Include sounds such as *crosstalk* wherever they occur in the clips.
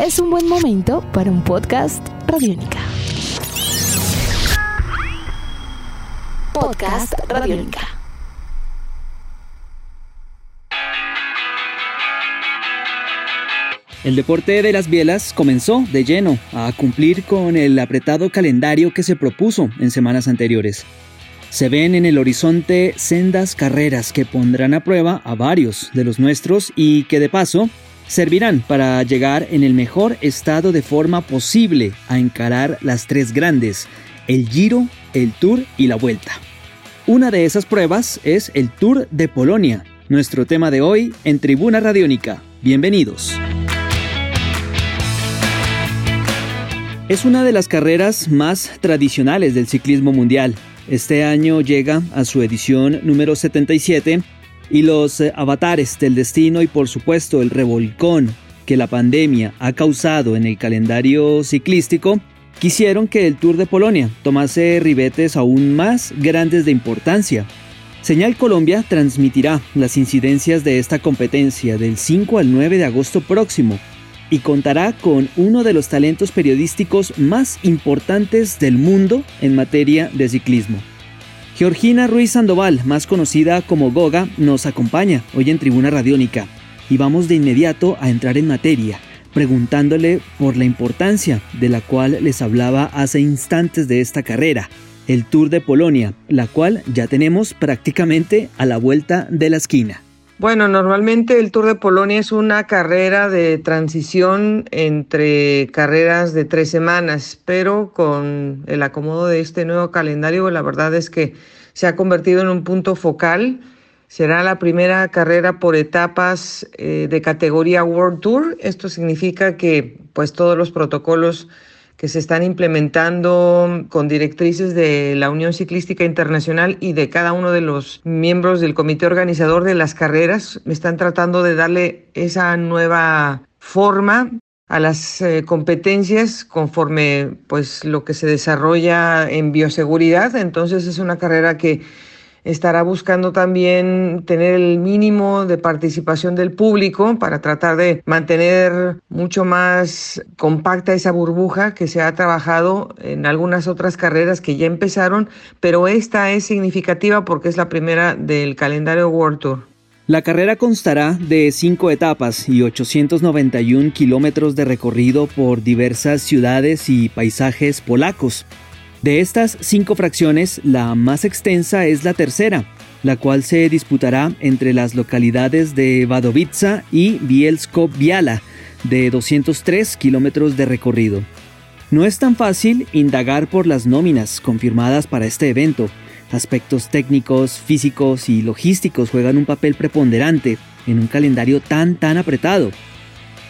es un buen momento para un podcast Radiónica. Podcast Radiónica. El deporte de las bielas comenzó de lleno a cumplir con el apretado calendario que se propuso en semanas anteriores. Se ven en el horizonte sendas carreras que pondrán a prueba a varios de los nuestros y que de paso servirán para llegar en el mejor estado de forma posible a encarar las tres grandes, el Giro, el Tour y la Vuelta. Una de esas pruebas es el Tour de Polonia, nuestro tema de hoy en Tribuna Radiónica. Bienvenidos. Es una de las carreras más tradicionales del ciclismo mundial. Este año llega a su edición número 77 y los eh, avatares del destino y por supuesto el revolcón que la pandemia ha causado en el calendario ciclístico, quisieron que el Tour de Polonia tomase ribetes aún más grandes de importancia. Señal Colombia transmitirá las incidencias de esta competencia del 5 al 9 de agosto próximo y contará con uno de los talentos periodísticos más importantes del mundo en materia de ciclismo. Georgina Ruiz Sandoval, más conocida como Goga, nos acompaña hoy en Tribuna Radiónica y vamos de inmediato a entrar en materia, preguntándole por la importancia de la cual les hablaba hace instantes de esta carrera, el Tour de Polonia, la cual ya tenemos prácticamente a la vuelta de la esquina. Bueno, normalmente el Tour de Polonia es una carrera de transición entre carreras de tres semanas, pero con el acomodo de este nuevo calendario, la verdad es que se ha convertido en un punto focal. Será la primera carrera por etapas eh, de categoría World Tour. Esto significa que pues todos los protocolos que se están implementando con directrices de la Unión Ciclística Internacional y de cada uno de los miembros del comité organizador de las carreras. Están tratando de darle esa nueva forma a las eh, competencias conforme pues lo que se desarrolla en bioseguridad. Entonces es una carrera que estará buscando también tener el mínimo de participación del público para tratar de mantener mucho más compacta esa burbuja que se ha trabajado en algunas otras carreras que ya empezaron, pero esta es significativa porque es la primera del calendario World Tour. La carrera constará de cinco etapas y 891 kilómetros de recorrido por diversas ciudades y paisajes polacos. De estas cinco fracciones, la más extensa es la tercera, la cual se disputará entre las localidades de Wadowica y Bielsko-Biala, de 203 kilómetros de recorrido. No es tan fácil indagar por las nóminas confirmadas para este evento. Aspectos técnicos, físicos y logísticos juegan un papel preponderante en un calendario tan tan apretado.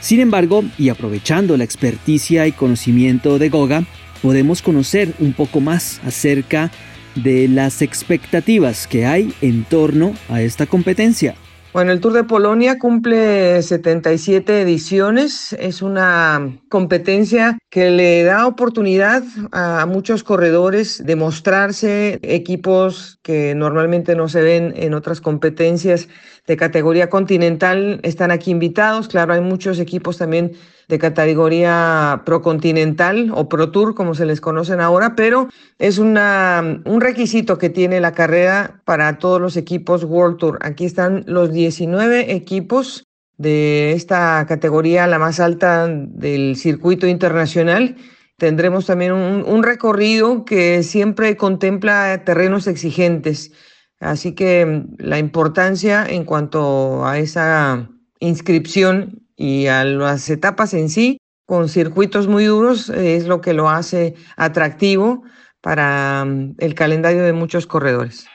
Sin embargo, y aprovechando la experticia y conocimiento de Goga, podemos conocer un poco más acerca de las expectativas que hay en torno a esta competencia. Bueno, el Tour de Polonia cumple 77 ediciones. Es una competencia que le da oportunidad a muchos corredores de mostrarse, equipos que normalmente no se ven en otras competencias de categoría continental están aquí invitados. Claro, hay muchos equipos también de categoría procontinental o pro tour, como se les conocen ahora, pero es una, un requisito que tiene la carrera para todos los equipos World Tour. Aquí están los 19 equipos de esta categoría, la más alta del circuito internacional. Tendremos también un, un recorrido que siempre contempla terrenos exigentes. Así que la importancia en cuanto a esa inscripción y a las etapas en sí, con circuitos muy duros, es lo que lo hace atractivo para mm, el calendario de muchos corredores.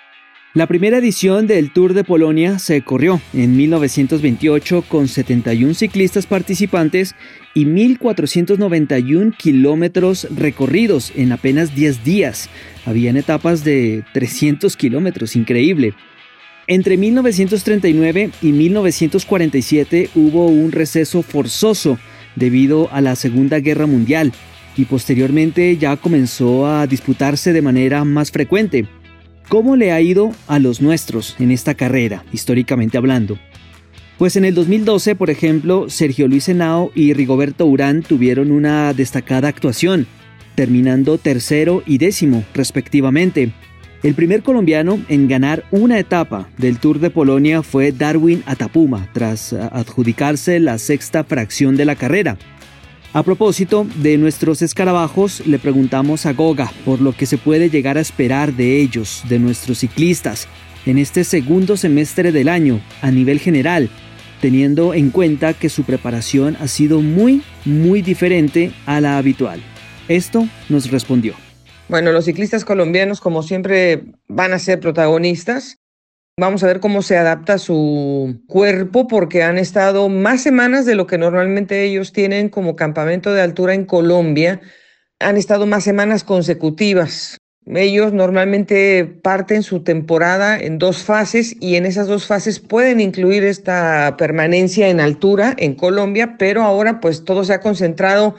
La primera edición del Tour de Polonia se corrió en 1928 con 71 ciclistas participantes y 1.491 kilómetros recorridos en apenas 10 días. Habían etapas de 300 kilómetros, increíble. Entre 1939 y 1947 hubo un receso forzoso debido a la Segunda Guerra Mundial y posteriormente ya comenzó a disputarse de manera más frecuente. ¿Cómo le ha ido a los nuestros en esta carrera, históricamente hablando? Pues en el 2012, por ejemplo, Sergio Luis Henao y Rigoberto Urán tuvieron una destacada actuación, terminando tercero y décimo, respectivamente. El primer colombiano en ganar una etapa del Tour de Polonia fue Darwin Atapuma, tras adjudicarse la sexta fracción de la carrera. A propósito de nuestros escarabajos, le preguntamos a Goga por lo que se puede llegar a esperar de ellos, de nuestros ciclistas, en este segundo semestre del año, a nivel general, teniendo en cuenta que su preparación ha sido muy, muy diferente a la habitual. Esto nos respondió. Bueno, los ciclistas colombianos, como siempre, van a ser protagonistas. Vamos a ver cómo se adapta su cuerpo porque han estado más semanas de lo que normalmente ellos tienen como campamento de altura en Colombia. Han estado más semanas consecutivas. Ellos normalmente parten su temporada en dos fases y en esas dos fases pueden incluir esta permanencia en altura en Colombia, pero ahora pues todo se ha concentrado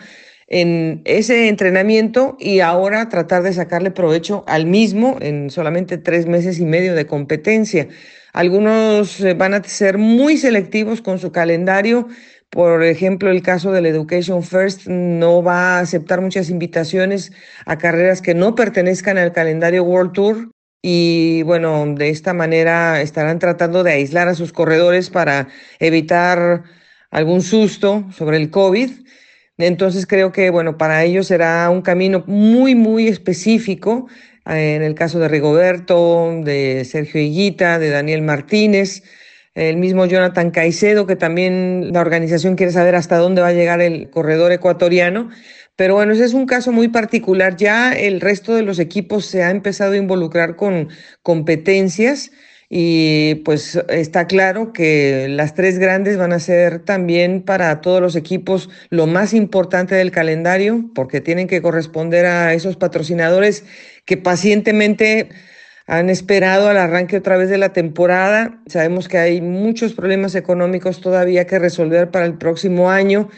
en ese entrenamiento y ahora tratar de sacarle provecho al mismo en solamente tres meses y medio de competencia. Algunos eh, van a ser muy selectivos con su calendario por ejemplo, el caso del Education First no va a aceptar muchas invitaciones a carreras que no pertenezcan al calendario World Tour y bueno, de esta manera estarán tratando de aislar a sus corredores para evitar algún susto sobre el COVID. Entonces creo que bueno, para ellos será un camino muy, muy específico. En el caso de Rigoberto, de Sergio Higuita, de Daniel Martínez, el mismo Jonathan Caicedo, que también la organización quiere saber hasta dónde va a llegar el corredor ecuatoriano. Pero bueno, ese es un caso muy particular. Ya el resto de los equipos se ha empezado a involucrar con competencias y pues está claro que las tres grandes van a ser también para todos los equipos lo más importante del calendario porque tienen que corresponder a esos patrocinadores que pacientemente han esperado al arranque otra vez de la temporada. Sabemos que hay muchos problemas económicos todavía que resolver para el próximo año,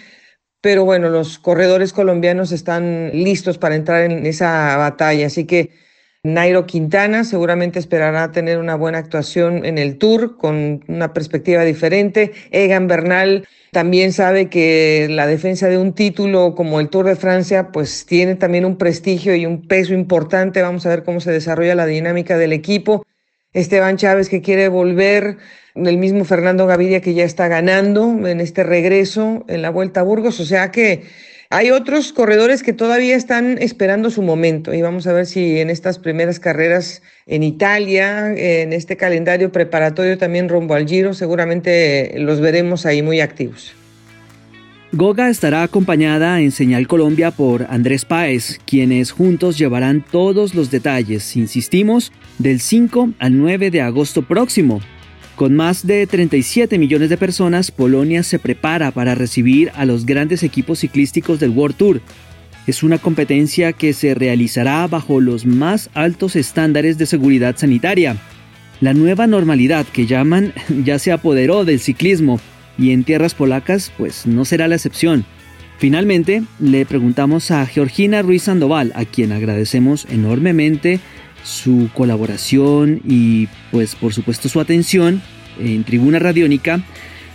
pero bueno, los corredores colombianos están listos para entrar en esa batalla, así que Nairo Quintana seguramente esperará tener una buena actuación en el Tour con una perspectiva diferente. Egan Bernal también sabe que la defensa de un título como el Tour de Francia pues tiene también un prestigio y un peso importante. Vamos a ver cómo se desarrolla la dinámica del equipo. Esteban Chávez que quiere volver, el mismo Fernando Gaviria que ya está ganando en este regreso en la Vuelta a Burgos, o sea que hay otros corredores que todavía están esperando su momento y vamos a ver si en estas primeras carreras en Italia, en este calendario preparatorio también rumbo al Giro, seguramente los veremos ahí muy activos. Goga estará acompañada en Señal Colombia por Andrés Páez, quienes juntos llevarán todos los detalles, insistimos, del 5 al 9 de agosto próximo con más de 37 millones de personas, Polonia se prepara para recibir a los grandes equipos ciclísticos del World Tour. Es una competencia que se realizará bajo los más altos estándares de seguridad sanitaria. La nueva normalidad que llaman *laughs* ya se apoderó del ciclismo y en tierras polacas pues no será la excepción. Finalmente, le preguntamos a Georgina Ruiz Sandoval, a quien agradecemos enormemente su colaboración y pues por supuesto su atención en Tribuna Radiónica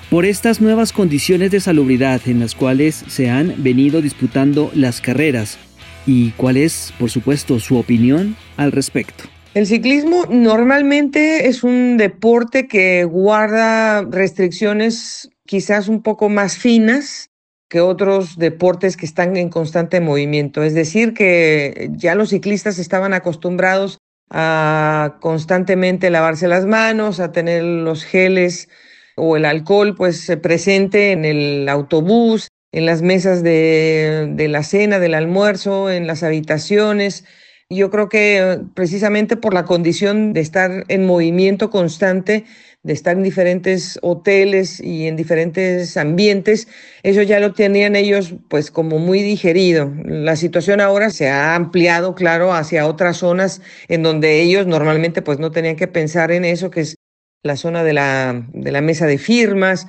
por estas nuevas condiciones de salubridad en las cuales se han venido disputando las carreras y cuál es por supuesto su opinión al respecto. El ciclismo normalmente es un deporte que guarda restricciones quizás un poco más finas que otros deportes que están en constante movimiento. Es decir, que ya los ciclistas estaban acostumbrados a constantemente lavarse las manos, a tener los geles o el alcohol pues presente en el autobús, en las mesas de, de la cena, del almuerzo, en las habitaciones. Yo creo que precisamente por la condición de estar en movimiento constante, de estar en diferentes hoteles y en diferentes ambientes, eso ya lo tenían ellos pues como muy digerido. La situación ahora se ha ampliado, claro, hacia otras zonas en donde ellos normalmente pues no tenían que pensar en eso, que es la zona de la, de la mesa de firmas,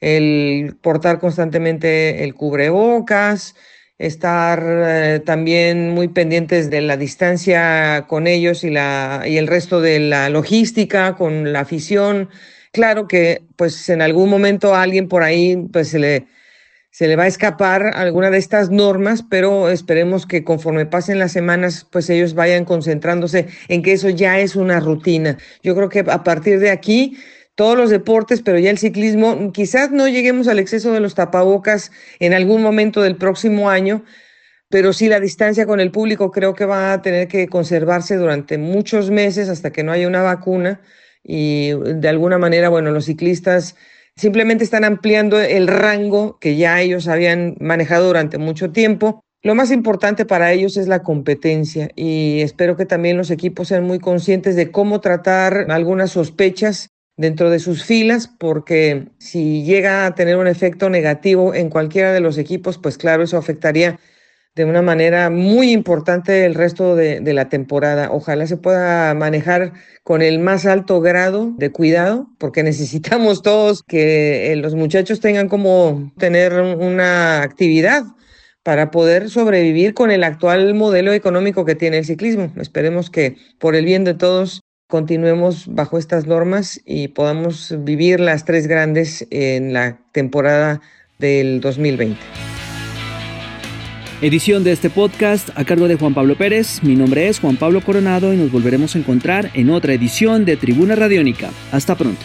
el portar constantemente el cubrebocas, estar eh, también muy pendientes de la distancia con ellos y, la, y el resto de la logística, con la afición. claro que pues en algún momento a alguien por ahí pues se le, se le va a escapar alguna de estas normas, pero esperemos que conforme pasen las semanas pues ellos vayan concentrándose en que eso ya es una rutina. Yo creo que a partir de aquí todos los deportes, pero ya el ciclismo, quizás no lleguemos al exceso de los tapabocas en algún momento del próximo año, pero sí la distancia con el público creo que va a tener que conservarse durante muchos meses hasta que no haya una vacuna y de alguna manera, bueno, los ciclistas simplemente están ampliando el rango que ya ellos habían manejado durante mucho tiempo. Lo más importante para ellos es la competencia y espero que también los equipos sean muy conscientes de cómo tratar algunas sospechas dentro de sus filas, porque si llega a tener un efecto negativo en cualquiera de los equipos, pues claro, eso afectaría de una manera muy importante el resto de, la temporada. Ojalá se pueda manejar con el más alto grado de cuidado, porque *laughs* necesitamos todos que eh, los muchachos tengan como tener una actividad para poder sobrevivir con el actual modelo económico que tiene el ciclismo. Esperemos que por el bien de todos continuemos bajo estas normas y podamos vivir las tres grandes en la temporada del 2020. Edición de este podcast a cargo de Juan Pablo Pérez. Mi nombre es Juan Pablo Coronado y nos volveremos a encontrar en otra edición de Tribuna Radiónica. Hasta pronto.